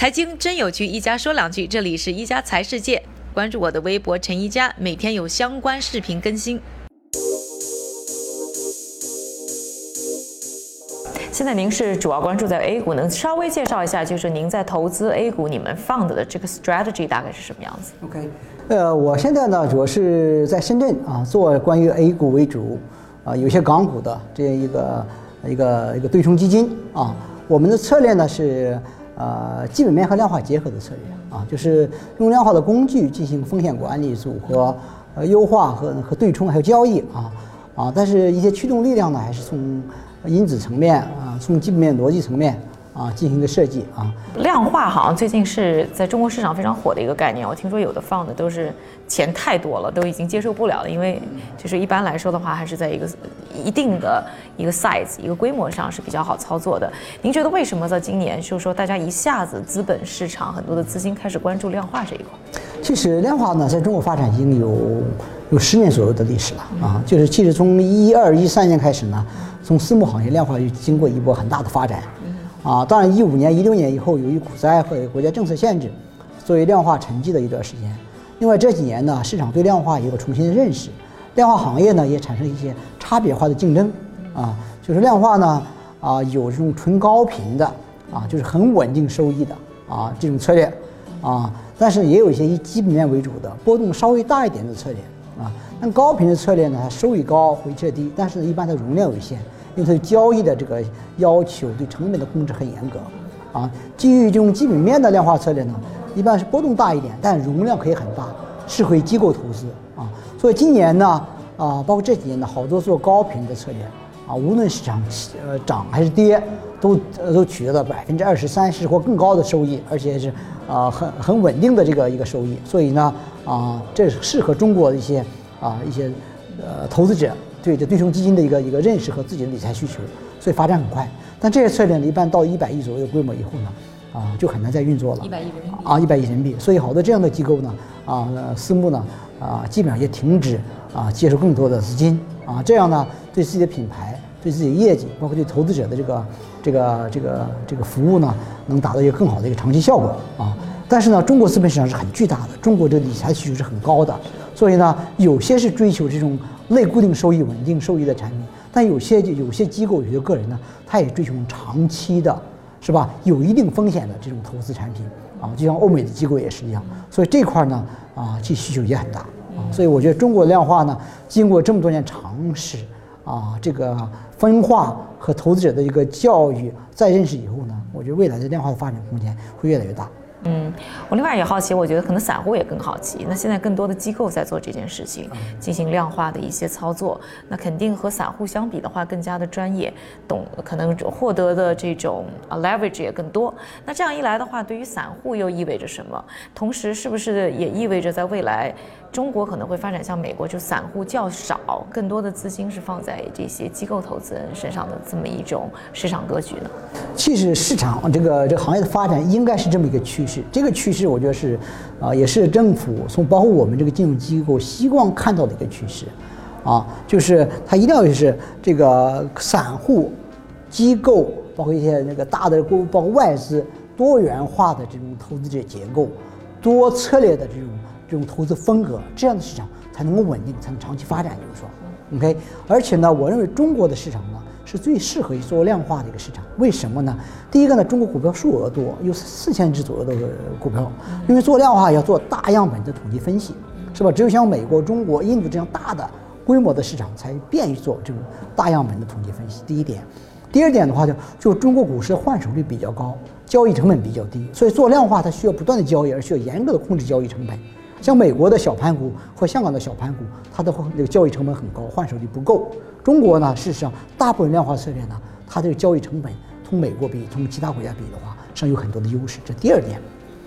财经真有趣，一家说两句。这里是一家财世界，关注我的微博陈一家，每天有相关视频更新。现在您是主要关注在 A 股，能稍微介绍一下，就是您在投资 A 股，你们放的的这个 strategy 大概是什么样子？OK，呃，我现在呢主要是在深圳啊，做关于 A 股为主啊，有些港股的这样一个一个一个对冲基金啊。我们的策略呢是呃基本面和量化结合的策略啊，就是用量化的工具进行风险管理、组合、呃优化和和对冲还有交易啊啊，但是一些驱动力量呢还是从。因子层面啊，从基本面逻辑层面啊进行一个设计啊。量化好像最近是在中国市场非常火的一个概念。我听说有的放的都是钱太多了，都已经接受不了了。因为就是一般来说的话，还是在一个一定的一个 size 一个规模上是比较好操作的。您觉得为什么在今年就是说大家一下子资本市场很多的资金开始关注量化这一块？其实量化呢，在中国发展已经有有十年左右的历史了啊。就是其实从一二一三年开始呢。从私募行业量化就经过一波很大的发展，啊，当然一五年、一六年以后，由于股灾和国家政策限制，作为量化沉寂的一段时间。另外这几年呢，市场对量化也有重新的认识，量化行业呢也产生一些差别化的竞争，啊，就是量化呢，啊，有这种纯高频的，啊，就是很稳定收益的，啊，这种策略，啊，但是也有一些以基本面为主的，波动稍微大一点的策略，啊，那高频的策略呢，它收益高，回撤低，但是一般它容量有限。因为交易的这个要求对成本的控制很严格，啊，基于这种基本面的量化策略呢，一般是波动大一点，但容量可以很大，适合于机构投资啊。所以今年呢，啊，包括这几年呢，好多做高频的策略啊，无论市场呃涨还是跌，都都取得了百分之二十三十或更高的收益，而且是啊很很稳定的这个一个收益。所以呢，啊，这适合中国的一些啊一些呃投资者。对这对冲基金的一个一个认识和自己的理财需求，所以发展很快。但这些策略呢，一般到一百亿左右的规模以后呢，啊，就很难再运作了。一百亿人民币啊，一百亿人民币。所以好多这样的机构呢，啊，私募呢，啊，基本上也停止啊接受更多的资金啊，这样呢，对自己的品牌、对自己的业绩，包括对投资者的这个这个这个这个服务呢，能达到一个更好的一个长期效果啊。但是呢，中国资本市场是很巨大的，中国的理财需求是很高的，所以呢，有些是追求这种。类固定收益、稳定收益的产品，但有些有些机构、有些个人呢，他也追求长期的，是吧？有一定风险的这种投资产品啊，就像欧美的机构也是一样。所以这块呢，啊，其需求也很大啊。所以我觉得中国量化呢，经过这么多年尝试啊，这个分化和投资者的一个教育再认识以后呢，我觉得未来的量化的发展空间会越来越大。嗯，我另外也好奇，我觉得可能散户也更好奇。那现在更多的机构在做这件事情，进行量化的一些操作，那肯定和散户相比的话更加的专业，懂可能获得的这种 leverage 也更多。那这样一来的话，对于散户又意味着什么？同时，是不是也意味着在未来？中国可能会发展像美国，就散户较少，更多的资金是放在这些机构投资人身上的这么一种市场格局呢？其实市场这个这个行业的发展应该是这么一个趋势，这个趋势我觉得是，啊，也是政府从包括我们这个金融机构希望看到的一个趋势，啊，就是它一定要是这个散户、机构，包括一些那个大的公，包括外资多元化的这种投资者结构，多策略的这种。这种投资风格，这样的市场才能够稳定，才能长期发展。就是说，OK。而且呢，我认为中国的市场呢是最适合于做量化的一个市场。为什么呢？第一个呢，中国股票数额多，有四千只左右的股票。因为做量化要做大样本的统计分析，是吧？只有像美国、中国、印度这样大的规模的市场，才便于做这种大样本的统计分析。第一点。第二点的话，就就中国股市的换手率比较高，交易成本比较低，所以做量化它需要不断的交易，而需要严格的控制交易成本。像美国的小盘股或香港的小盘股，它的那个交易成本很高，换手率不够。中国呢，事实上大部分量化策略呢，它这个交易成本同美国比，同其他国家比的话，实际上有很多的优势。这第二点。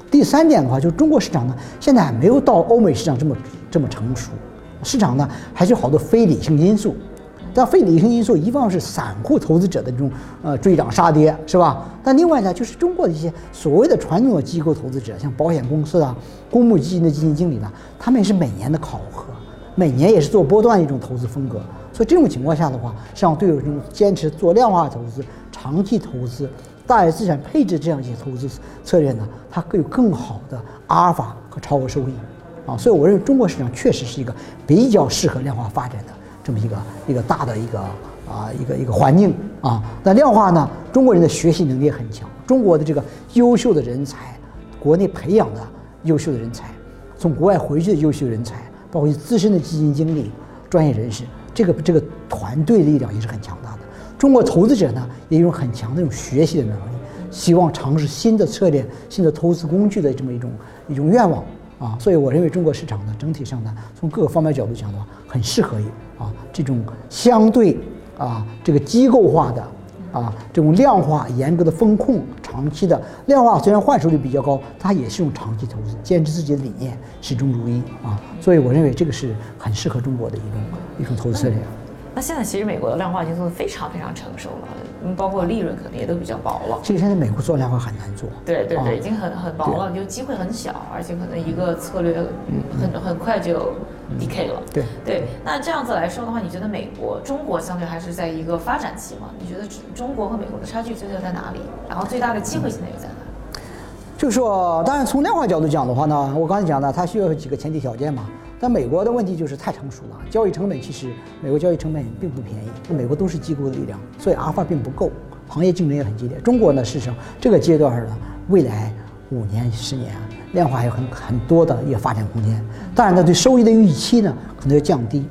第三点的话，就是中国市场呢，现在还没有到欧美市场这么这么成熟，市场呢还是有好多非理性因素。但非理性因素，一方是散户投资者的这种呃追涨杀跌，是吧？但另外呢，就是中国的一些所谓的传统的机构投资者，像保险公司啊、公募基金的基金经理呢，他们也是每年的考核，每年也是做波段一种投资风格。所以这种情况下的话，实际上对于这种坚持做量化投资、长期投资、大额资产配置这样一些投资策略呢，它更有更好的阿尔法和超额收益啊。所以我认为中国市场确实是一个比较适合量化发展的这么一个一个大的一个啊一个一个环境啊。那量化呢，中国人的学习能力很强，中国的这个优秀的人才，国内培养的优秀的人才，从国外回去的优秀人才，包括自身的基金经理、专业人士，这个这个团队力量也是很强大的。中国投资者呢，也有很强的这种学习的能力，希望尝试新的策略、新的投资工具的这么一种一种愿望啊。所以我认为中国市场呢，整体上呢，从各个方面角度讲的话，很适合于啊这种相对啊这个机构化的啊这种量化、严格的风控、长期的量化。虽然换手率比较高，它也是一种长期投资，坚持自己的理念，始终如一啊。所以我认为这个是很适合中国的一种一种投资策略。那现在其实美国的量化已经做得非常非常成熟了，嗯，包括利润可能也都比较薄了。其实现在美国做量化很难做。对对对，已经很很薄了，就机会很小，而且可能一个策略很很快就 decay 了。对对，那这样子来说的话，你觉得美国、中国相对还是在一个发展期吗？你觉得中国和美国的差距究竟在哪里？然后最大的机会现在又在哪？就是说，当然从量化角度讲的话呢，我刚才讲的，它需要有几个前提条件嘛。那美国的问题就是太成熟了，交易成本其实美国交易成本并不便宜，那美国都是机构的力量，所以阿尔法并不够，行业竞争也很激烈。中国呢，事实上这个阶段呢，未来五年、十年啊，量化还有很很多的一个发展空间。当然呢，对收益的预期呢，可能要降低，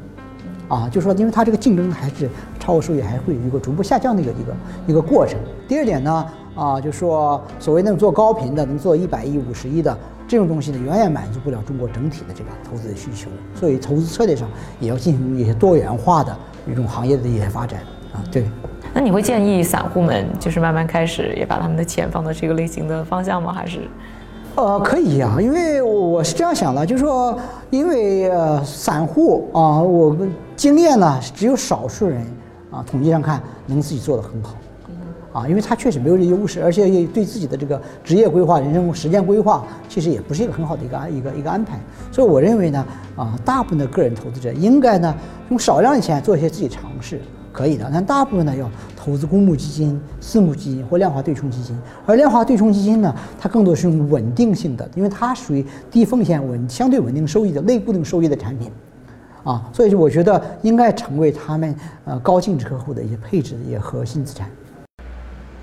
啊，就是说，因为它这个竞争还是超额收益还会有一个逐步下降的一个一个一个过程。第二点呢，啊，就说，所谓能做高频的，能做一百亿、五十亿的。这种东西呢，远远满足不了中国整体的这个投资的需求，所以投资策略上也要进行一些多元化的一种行业的一些发展啊。对，那你会建议散户们就是慢慢开始也把他们的钱放到这个类型的方向吗？还是？呃，可以啊，因为我是这样想的，就是说，因为呃，散户啊，我们经验呢，只有少数人啊，统计上看能自己做得很好。啊，因为他确实没有这优势，而且也对自己的这个职业规划、人生时间规划，其实也不是一个很好的一个一个一个安排。所以我认为呢，啊，大部分的个人投资者应该呢，用少量的钱做一些自己尝试，可以的。但大部分呢，要投资公募基金、私募基金或量化对冲基金。而量化对冲基金呢，它更多是用稳定性的，因为它属于低风险、稳相对稳定收益的类固定收益的产品。啊，所以我觉得应该成为他们呃高净值客户的一些配置的一些核心资产。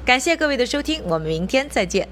感谢各位的收听，我们明天再见。